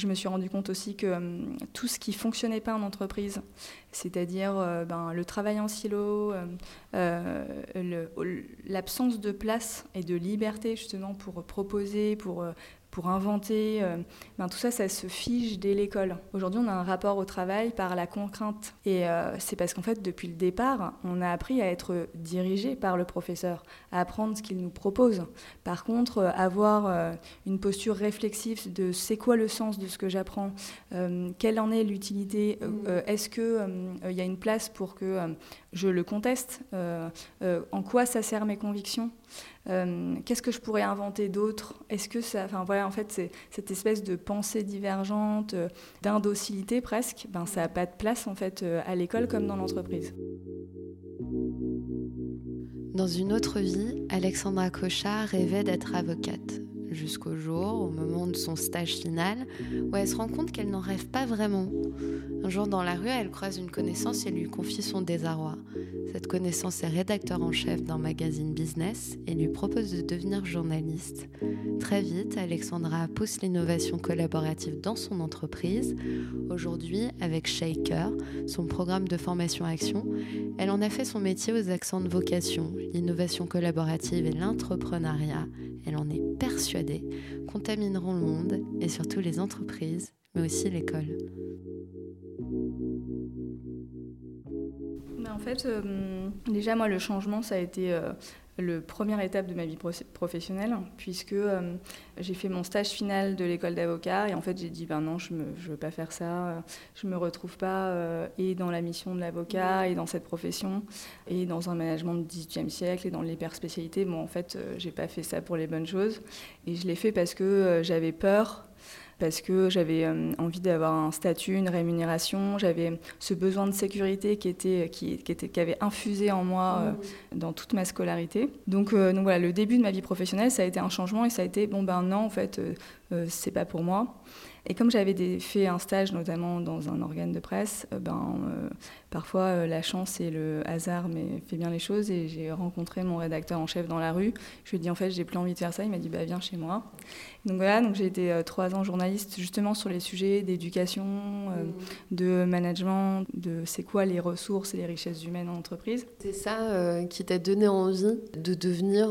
je me suis rendu compte aussi que hum, tout ce qui fonctionnait pas en entreprise, c'est-à-dire euh, ben, le travail en silo, euh, euh, l'absence de place et de liberté justement pour proposer, pour pour inventer. Euh, ben, tout ça, ça se fige dès l'école. Aujourd'hui, on a un rapport au travail par la contrainte. Et euh, c'est parce qu'en fait, depuis le départ, on a appris à être dirigé par le professeur, à apprendre ce qu'il nous propose. Par contre, euh, avoir une posture réflexive de c'est quoi le sens de ce que j'apprends, quelle en est l'utilité, mmh. est-ce qu'il y a une place pour que je le conteste, en quoi ça sert mes convictions? Euh, qu'est-ce que je pourrais inventer d'autre? Est-ce que ça, enfin voilà, en fait, c'est cette espèce de pensée divergente, euh, d'indocilité presque, ben ça n'a pas de place en fait euh, à l'école comme dans l'entreprise. Dans une autre vie, Alexandra Cochard rêvait d'être avocate jusqu'au jour, au moment de son stage final, où elle se rend compte qu'elle n'en rêve pas vraiment. Un jour dans la rue, elle croise une connaissance et lui confie son désarroi. Cette connaissance est rédacteur en chef d'un magazine business et lui propose de devenir journaliste. Très vite, Alexandra pousse l'innovation collaborative dans son entreprise. Aujourd'hui, avec Shaker, son programme de formation-action, elle en a fait son métier aux accents de vocation, l'innovation collaborative et l'entrepreneuriat. Elle en est persuadée, contamineront le monde et surtout les entreprises, mais aussi l'école. en fait, euh, déjà, moi, le changement, ça a été euh, le première étape de ma vie professionnelle, puisque euh, j'ai fait mon stage final de l'école d'avocat, et en fait, j'ai dit, ben non, je ne veux pas faire ça, je ne me retrouve pas et dans la mission de l'avocat, et dans cette profession, et dans un management du XVIIIe siècle, et dans l'hyperspécialité. Bon, en fait, j'ai pas fait ça pour les bonnes choses, et je l'ai fait parce que j'avais peur parce que j'avais euh, envie d'avoir un statut, une rémunération, j'avais ce besoin de sécurité qui, était, qui, qui, était, qui avait infusé en moi euh, mmh. dans toute ma scolarité. Donc, euh, donc voilà, le début de ma vie professionnelle, ça a été un changement et ça a été, bon ben non, en fait, c'est pas pour moi. Et comme j'avais fait un stage notamment dans un organe de presse, ben, parfois euh, la chance et le hasard mais fait bien les choses et j'ai rencontré mon rédacteur en chef dans la rue. Je lui ai dit en fait j'ai plus envie de faire ça. Il m'a dit bah viens chez moi. Donc voilà, donc j'ai été euh, trois ans journaliste justement sur les sujets d'éducation, euh, mmh. de management, de c'est quoi les ressources et les richesses humaines en entreprise. C'est ça qui t'a donné envie de devenir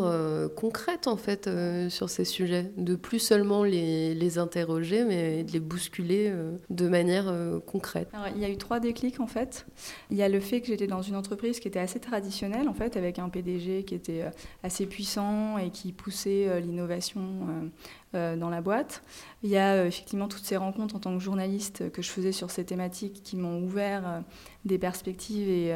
concrète en fait sur ces sujets, de plus seulement les, les interroger mais de les bousculer de manière concrète. Alors, il y a eu trois déclics en fait. Il y a le fait que j'étais dans une entreprise qui était assez traditionnelle, en fait, avec un PDG qui était euh, assez puissant et qui poussait euh, l'innovation euh, dans la boîte. Il y a effectivement toutes ces rencontres en tant que journaliste que je faisais sur ces thématiques qui m'ont ouvert des perspectives et,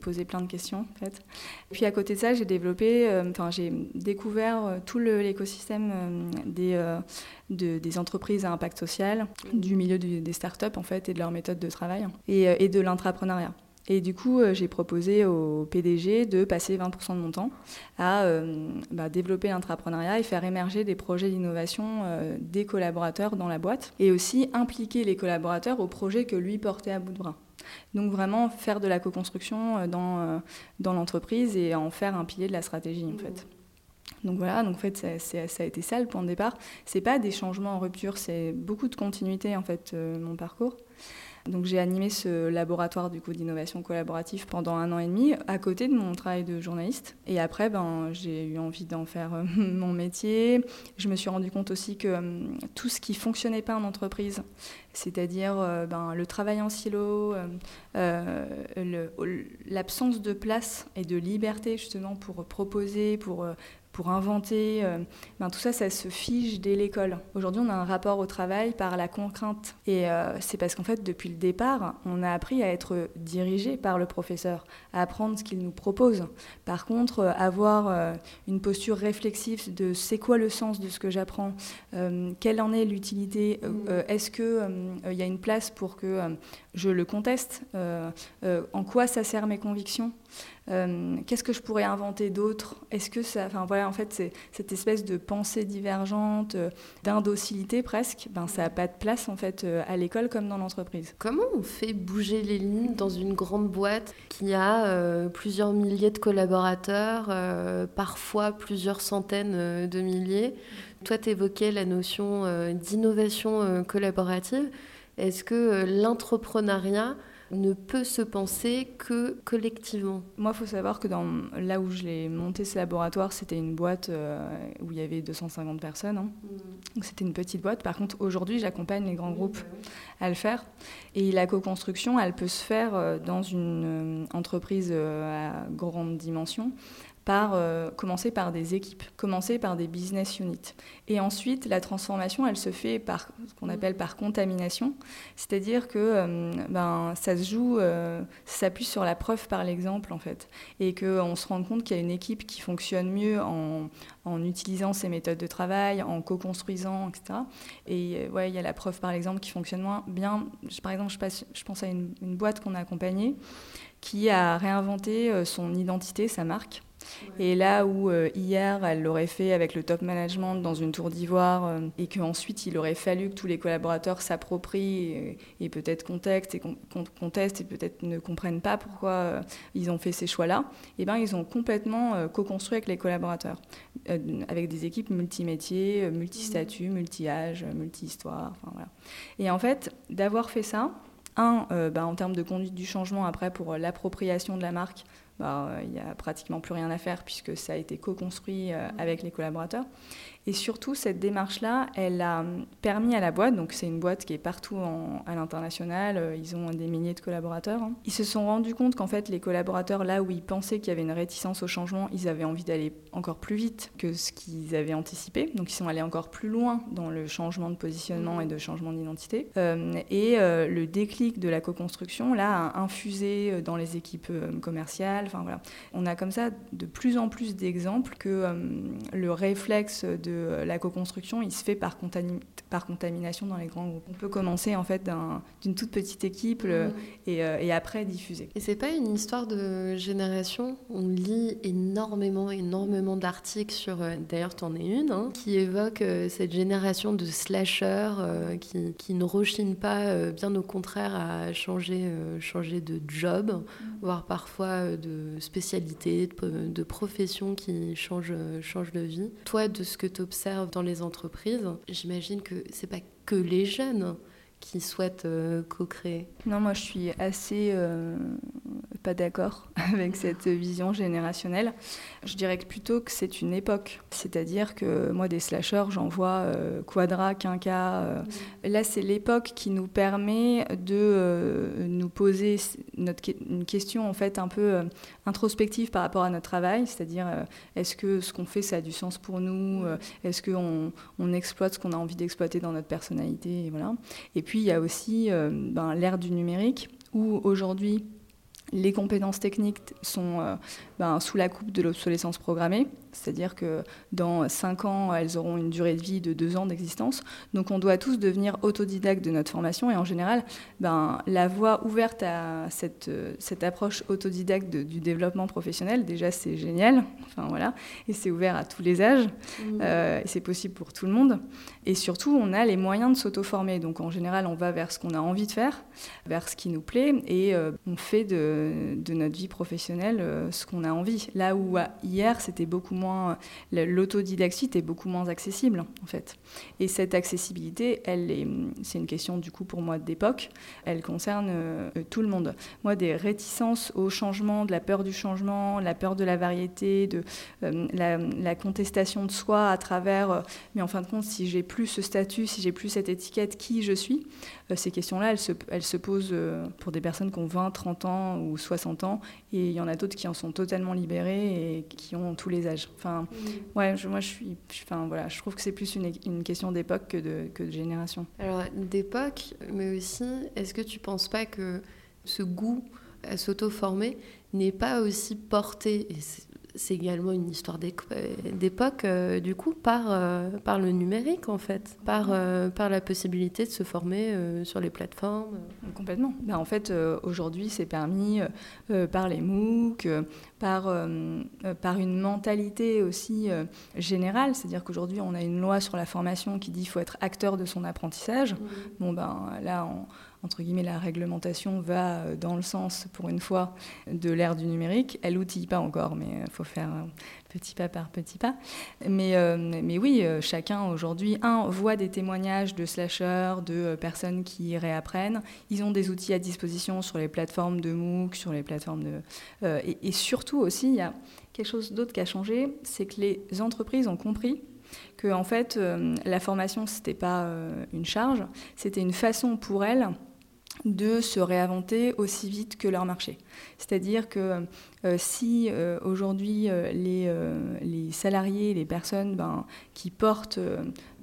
posé plein de questions, en fait. Puis à côté de ça, j'ai développé, enfin, j'ai découvert tout l'écosystème des, entreprises à impact social, du milieu des startups, en fait, et de leur méthode de travail. Et, et de l'entrepreneuriat. Et du coup, euh, j'ai proposé au PDG de passer 20% de mon temps à euh, bah, développer l'entrepreneuriat et faire émerger des projets d'innovation euh, des collaborateurs dans la boîte et aussi impliquer les collaborateurs au projet que lui portait à bout de bras. Donc vraiment faire de la co-construction dans, l'entreprise et en faire un pilier de la stratégie en fait. Donc voilà, donc en fait ça, ça a été ça le point de départ. C'est pas des changements en rupture, c'est beaucoup de continuité en fait mon parcours. Donc j'ai animé ce laboratoire du coup d'innovation collaborative pendant un an et demi à côté de mon travail de journaliste. Et après, ben, j'ai eu envie d'en faire euh, mon métier. Je me suis rendu compte aussi que hum, tout ce qui fonctionnait pas en entreprise, c'est-à-dire euh, ben, le travail en silo, euh, l'absence de place et de liberté justement pour proposer, pour pour inventer. Euh, ben, tout ça, ça se fige dès l'école. Aujourd'hui, on a un rapport au travail par la contrainte. Et euh, c'est parce qu'en fait, depuis le départ, on a appris à être dirigé par le professeur, à apprendre ce qu'il nous propose. Par contre, euh, avoir une posture réflexive de c'est quoi le sens de ce que j'apprends, quelle en est l'utilité, est-ce qu'il y a une place pour que je le conteste, en quoi ça sert mes convictions? Euh, qu'est-ce que je pourrais inventer d'autre? Est-ce que ça, enfin voilà, en fait, c'est cette espèce de pensée divergente, euh, d'indocilité presque, ben ça n'a pas de place en fait euh, à l'école comme dans l'entreprise. Comment on fait bouger les lignes dans une grande boîte qui a plusieurs milliers de collaborateurs, parfois plusieurs centaines de milliers, Toi, tu évoquais la notion d'innovation collaborative. Est-ce que l'entrepreneuriat ne peut se penser que collectivement. Moi, il faut savoir que dans, là où je l'ai monté ce laboratoire, c'était une boîte euh, où il y avait 250 personnes. Hein. Mmh. Donc c'était une petite boîte. Par contre, aujourd'hui, j'accompagne les grands groupes bah à le faire. Et la co-construction, elle peut se faire euh, dans une euh, entreprise à grande dimension par euh, commencer par des équipes, commencer par des business units. Et ensuite, la transformation, elle se fait par ce qu'on appelle par contamination, c'est-à-dire que euh, ben, ça se joue, euh, ça s'appuie sur la preuve par l'exemple en fait, et qu'on se rend compte qu'il y a une équipe qui fonctionne mieux en, en utilisant ces méthodes de travail, en co-construisant, etc. Et ouais, il y a la preuve par l'exemple qui fonctionne moins bien. Par exemple, je, je pense à une, une boîte qu'on a accompagnée qui a réinventé son identité, sa marque et là où euh, hier, elle l'aurait fait avec le top management dans une tour d'ivoire euh, et qu'ensuite il aurait fallu que tous les collaborateurs s'approprient et, peut-être contestent et, contestent et peut-être ne comprennent pas pourquoi euh, ils ont fait ces choix-là, et eh ben, ils ont complètement co-construit avec les collaborateurs, avec des équipes multimétiers, multi-statuts, multi-âges, multi-histoires. Enfin, voilà. Et en fait, d'avoir fait ça, un, bah, en termes de conduite du changement après pour l'appropriation de la marque, bah, il n'y a pratiquement plus rien à faire puisque ça a été co-construit euh, avec les collaborateurs. Et surtout, cette démarche-là, elle a permis à la boîte, donc c'est une boîte qui est partout à l'international, euh, ils ont des milliers de collaborateurs, hein. ils se sont rendus compte qu'en fait, les collaborateurs, là où ils pensaient qu'il y avait une réticence au changement, ils avaient envie d'aller encore plus vite que ce qu'ils avaient anticipé. Donc ils sont allés encore plus loin dans le changement de positionnement et de changement d'identité. Euh, et euh, le déclic de la co-construction, là, a infusé dans les équipes commerciales. Enfin voilà. On a comme ça de plus en plus d'exemples que le réflexe de euh, la co-construction, il se fait par, par, contamination dans les grands groupes. On peut commencer en fait d'une toute petite équipe euh, euh, et, après diffuser. Et c'est pas une histoire de génération? On lit énormément, énormément d'articles sur, d'ailleurs tu en es une, hein, qui évoque cette génération de slashers qui, qui, ne rechignent pas, bien au contraire, à changer, changer de job, mm. voire parfois de spécialité, de, de profession qui change, change de vie. Toi, de ce que tu observe dans les entreprises, j'imagine que c'est pas que les jeunes qui souhaitent euh, co-créer. Non, moi je suis assez euh, pas d'accord avec cette vision générationnelle. Je dirais plutôt que c'est une époque. C'est-à-dire que moi, des slashers, j'en vois euh, Quadra, Quinca. Là, c'est l'époque qui nous permet de nous poser notre, une question en fait un peu introspective par rapport à notre travail. C'est-à-dire, est-ce que ce qu'on fait, ça a du sens pour nous Est-ce qu'on on exploite ce qu'on a envie d'exploiter dans notre personnalité et voilà. Et puis, il y a aussi euh, ben, l'ère du numérique, où aujourd'hui, les compétences techniques sont euh, ben, sous la coupe de l'obsolescence programmée, c'est-à-dire que dans 5 ans, elles auront une durée de vie de 2 ans d'existence. Donc on doit tous devenir autodidactes de notre formation et en général, ben, la voie ouverte à cette, cette approche autodidacte du développement professionnel, déjà c'est génial, enfin, voilà, et c'est ouvert à tous les âges, mmh. euh, et c'est possible pour tout le monde. Et surtout, on a les moyens de s'auto-former. Donc en général, on va vers ce qu'on a envie de faire, vers ce qui nous plaît, et euh, on fait de, de, notre vie professionnelle euh, ce qu'on a envie. Là où hier, c'était beaucoup moins, l'autodidactie était beaucoup moins accessible en fait. Et cette accessibilité, est, c'est une question du coup pour moi d'époque. Elle concerne euh, tout le monde. Moi, des réticences au changement, de la peur du changement, la peur de la variété, de euh, la, contestation de soi à travers. Euh, mais en fin de compte, si j'ai plus ce statut, si j'ai plus cette étiquette, qui je suis, ces questions-là, elles se, elles se posent pour des personnes qui ont 20, 30 ans ou 60 ans, et il y en a d'autres qui en sont totalement libérés et qui ont tous les âges. Enfin, ouais, moi je suis, enfin voilà, je trouve que c'est plus une, une question d'époque que de, que de génération. Alors d'époque, mais aussi, est-ce que tu penses pas que ce goût à s'auto-former n'est pas aussi porté, et c'est également une histoire d'époque, euh, du coup, par, euh, par le numérique, en fait, par, euh, par la possibilité de se former sur les plateformes. Complètement. Ben, en fait, aujourd'hui, c'est permis par les MOOC, par, par une mentalité aussi générale, c'est-à-dire qu'aujourd'hui, on a une loi sur la formation qui dit qu'il faut être acteur de son apprentissage. Mmh. Bon, ben là, on entre guillemets, la réglementation va dans le sens, pour une fois, de l'ère du numérique. Elle outille pas encore, mais il faut faire petit pas par petit pas. Mais, mais oui, chacun aujourd'hui, un, voit des témoignages de slasheurs, de personnes qui réapprennent. Ils ont des outils à disposition sur les plateformes de MOOC, sur les plateformes de... et, surtout aussi, il y a quelque chose d'autre qui a changé, c'est que les entreprises ont compris que en fait, euh, la formation, ce n'était pas euh, une charge, c'était une façon pour elles de se réinventer aussi vite que leur marché. C'est-à-dire que euh, si aujourd'hui les, les, salariés, les personnes ben, qui portent,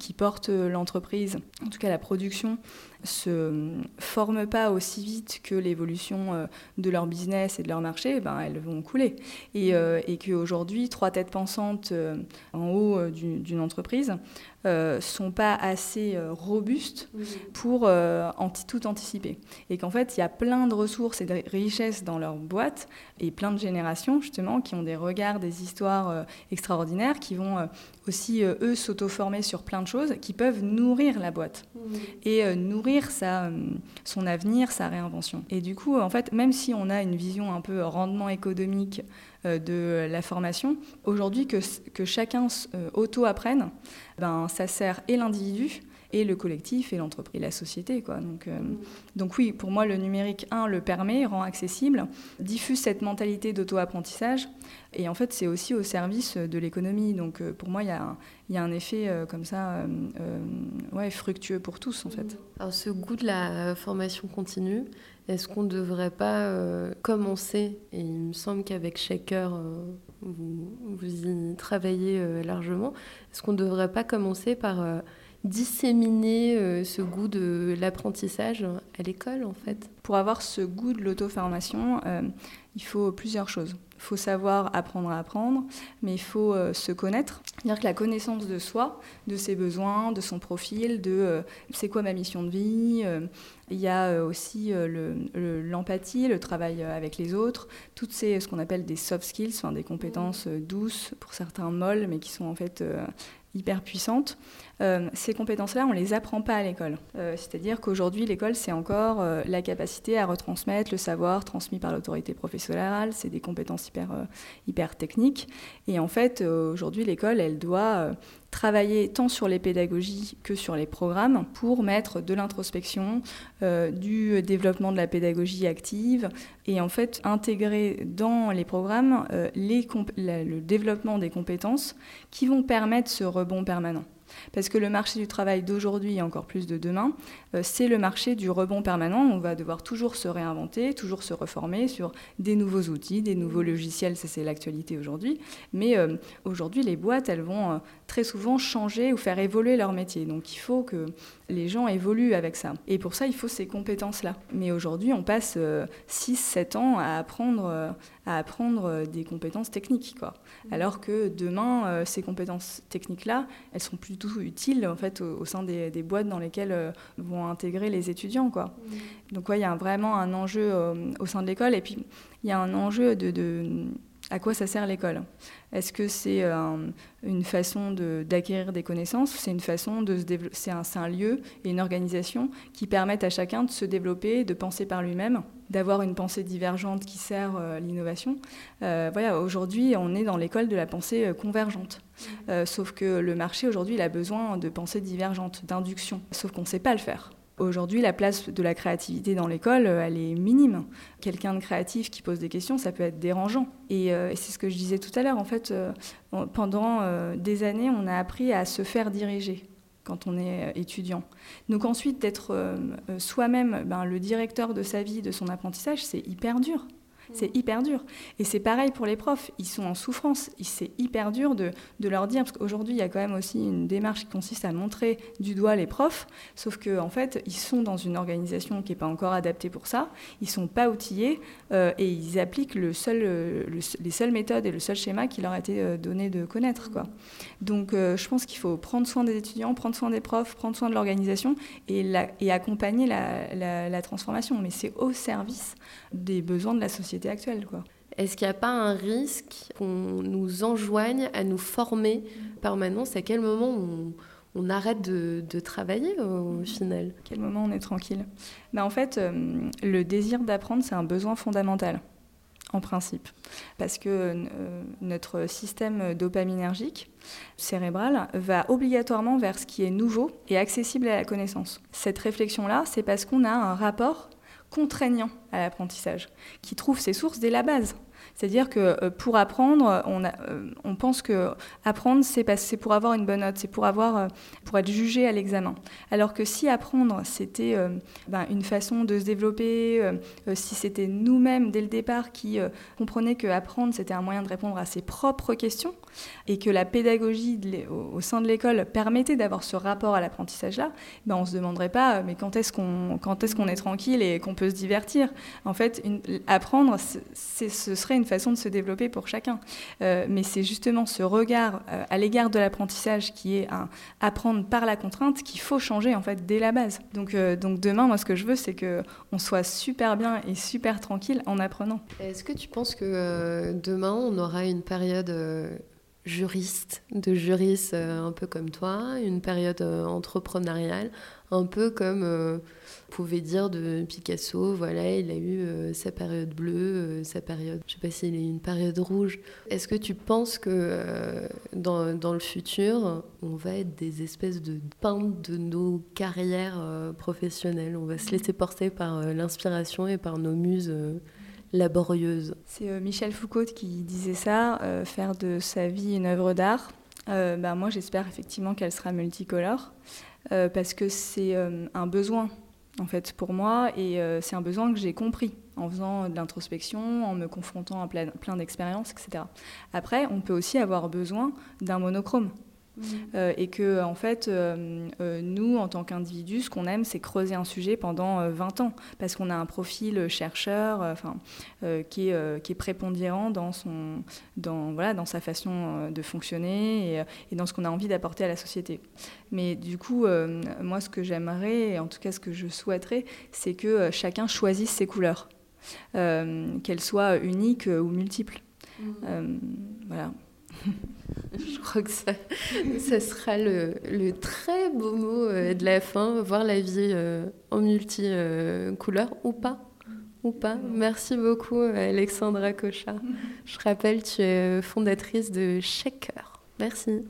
qui portent l'entreprise, en tout cas la production, se forment pas aussi vite que l'évolution euh, de leur business et de leur marché, ben, elles vont couler. Et, euh, et qu'aujourd'hui, trois têtes pensantes euh, en haut d'une entreprise ne sont pas assez robustes pour anti, tout anticiper. Et qu'en fait, il y a plein de ressources et de richesses dans leur boîte et plein de générations, justement, qui ont des regards, des histoires extraordinaires, qui vont aussi, eux, s'auto-former sur plein de choses, qui peuvent nourrir la boîte. Et nourrir sa, euh, son avenir, sa réinvention. Et du coup, en fait, même si on a une vision un peu rendement économique euh, de la formation, aujourd'hui que, que chacun euh, auto-apprenne, ben, ça sert et l'individu, et le collectif et l'entreprise et la société. Quoi. Donc, donc oui, pour moi, le numérique, un, le permet, rend accessible, diffuse cette mentalité d'auto-apprentissage, et en fait, c'est aussi au service de l'économie. Donc pour moi, il y a un, il y a un effet euh, comme ça euh, euh, ouais, fructueux pour tous en fait. Alors ce goût de la formation continue, est-ce qu'on ne devrait pas commencer, et il me semble qu'avec Shaker, vous, vous, y travaillez largement, est-ce qu'on ne devrait pas commencer par disséminer ce goût de l'apprentissage à l'école en fait Pour avoir ce goût de l'auto-formation, il faut plusieurs choses. Il faut savoir apprendre à apprendre, mais il faut euh, se connaître. C'est-à-dire que la connaissance de soi, de ses besoins, de son profil, de euh, c'est quoi ma mission de vie. Euh, il y a aussi l'empathie, le, travail avec les autres, toutes ces ce qu'on appelle des soft skills, enfin, des compétences douces, pour certains molles, mais qui sont en fait hyper puissantes. Euh, ces compétences-là, on ne les apprend pas à l'école. Euh, c'est-à-dire qu'aujourd'hui, l'école, c'est encore euh, la capacité à retransmettre le savoir transmis par l'autorité professionnelle. C'est des compétences hyper, hyper techniques. Et en fait, aujourd'hui, l'école, elle doit travailler tant sur les pédagogies que sur les programmes pour mettre de l'introspection, du développement de la pédagogie active et en fait intégrer dans les programmes les le développement des compétences qui vont permettre ce rebond permanent. Parce que le marché du travail d'aujourd'hui et encore plus de demain, euh, c'est le marché du rebond permanent. On va devoir toujours se réinventer, toujours se reformer sur des nouveaux outils, des nouveaux logiciels, ça c'est l'actualité aujourd'hui. Mais euh, aujourd'hui, les boîtes, elles vont euh, très souvent changer ou faire évoluer leur métier. Donc il faut que les gens évoluent avec ça. Et pour ça, il faut ces compétences-là. Mais aujourd'hui, on passe 6-7 ans à apprendre, à apprendre des compétences techniques. Quoi. Alors que demain, ces compétences techniques-là, elles sont plutôt utiles en fait, au, sein des, des, boîtes dans lesquelles vont intégrer les étudiants. Quoi. Mmh. Donc il y a vraiment un enjeu euh, au sein de l'école et puis il y a un enjeu de, de à quoi ça sert l'école Est-ce que c'est euh, une façon d'acquérir des connaissances C'est une façon de se C'est un, lieu et une organisation qui permettent à chacun de se développer, de penser par lui-même, d'avoir une pensée divergente qui sert euh, l'innovation. voilà, aujourd'hui, on est dans l'école de la pensée convergente. Sauf que le marché aujourd'hui, il a besoin de pensée divergente, d'induction. Sauf qu'on ne sait pas le faire. Aujourd'hui, la place de la créativité dans l'école, euh, elle est minime. Quelqu'un de créatif qui pose des questions, ça peut être dérangeant. Et, euh, c'est ce que je disais tout à l'heure. En fait, euh, pendant des années, on a appris à se faire diriger quand on est étudiant. Donc ensuite, d'être soi-même ben, le directeur de sa vie, de son apprentissage, c'est hyper dur. C'est hyper dur. Et c'est pareil pour les profs. Ils sont en souffrance. C'est hyper dur de, leur dire, parce qu'aujourd'hui, il y a quand même aussi une démarche qui consiste à montrer du doigt les profs, sauf qu'en en fait, ils sont dans une organisation qui n'est pas encore adaptée pour ça. Ils ne sont pas outillés euh, et ils appliquent le seul, les seules méthodes et le seul schéma qui leur a été euh, donné de connaître. Quoi. Donc, euh, je pense qu'il faut prendre soin des étudiants, prendre soin des profs, prendre soin de l'organisation et, et accompagner la, la transformation. Mais c'est au service des besoins de la société actuelle. Quoi. Est-ce qu'il n'y a pas un risque qu'on nous enjoigne à nous former permanence? À quel moment on arrête de, travailler au, final? Quel moment on est tranquille? Ben, En fait, euh, le désir d'apprendre, c'est un besoin fondamental en principe. Parce que euh, notre système dopaminergique cérébral va obligatoirement vers ce qui est nouveau et accessible à la connaissance. Cette réflexion-là, c'est parce qu'on a un rapport contraignant à l'apprentissage, qui trouve ses sources dès la base. C'est-à-dire que euh, pour apprendre, euh, on pense que apprendre, c'est pour avoir une bonne note, c'est pour, euh, pour être jugé à l'examen. Alors que si apprendre, c'était ben, une façon de se développer, si c'était nous-mêmes dès le départ qui comprenaient que apprendre, c'était un moyen de répondre à ses propres questions, et que la pédagogie au, sein de l'école permettait d'avoir ce rapport à l'apprentissage-là, ben, on ne se demanderait pas, mais quand est-ce qu'on est, tranquille et qu'on peut se divertir? En fait, apprendre, ce serait une façon de se développer pour chacun. Euh, mais c'est justement ce regard euh, à l'égard de l'apprentissage qui est un apprendre par la contrainte qu'il faut changer en fait dès la base. Donc, euh, donc demain, moi, ce que je veux, c'est que on soit super bien et super tranquille en apprenant. Est-ce que tu penses que demain, on aura une période juriste, de juriste un peu comme toi, une période entrepreneuriale, un peu comme pouvait dire de Picasso, voilà, il a eu euh, sa période bleue, euh, sa période, je sais pas s'il a eu une période rouge. Est-ce que tu penses que euh, dans, dans, le futur, on va être des espèces de peintres de nos carrières professionnelles? On va se laisser porter par l'inspiration et par nos muses laborieuses C'est Michel Foucault qui disait ça, faire de sa vie une œuvre d'art. bah, moi, j'espère effectivement qu'elle sera multicolore. parce que c'est un besoin en fait, pour moi, et euh, c'est un besoin que j'ai compris en faisant de l'introspection, en me confrontant à plein, plein d'expériences, etc. Après, on peut aussi avoir besoin d'un monochrome. Euh, et que, en fait, euh, euh, nous, en tant qu'individus, ce qu'on aime, c'est creuser un sujet pendant 20 ans, parce qu'on a un profil chercheur enfin, qui, est, qui est prépondérant dans, son, dans, voilà, dans sa façon de fonctionner et, et dans ce qu'on a envie d'apporter à la société. Mais du coup, moi, ce que j'aimerais, et en tout cas ce que je souhaiterais, c'est que chacun choisisse ses couleurs, qu'elles soient uniques ou multiples. Mmh. voilà. Je crois que ça, ça sera le, très beau mot euh, de la fin, voir la vie euh, en multi-couleurs ou pas. Ou pas. Merci beaucoup, Alexandra Cocha. Je rappelle, tu es fondatrice de Shaker. Merci.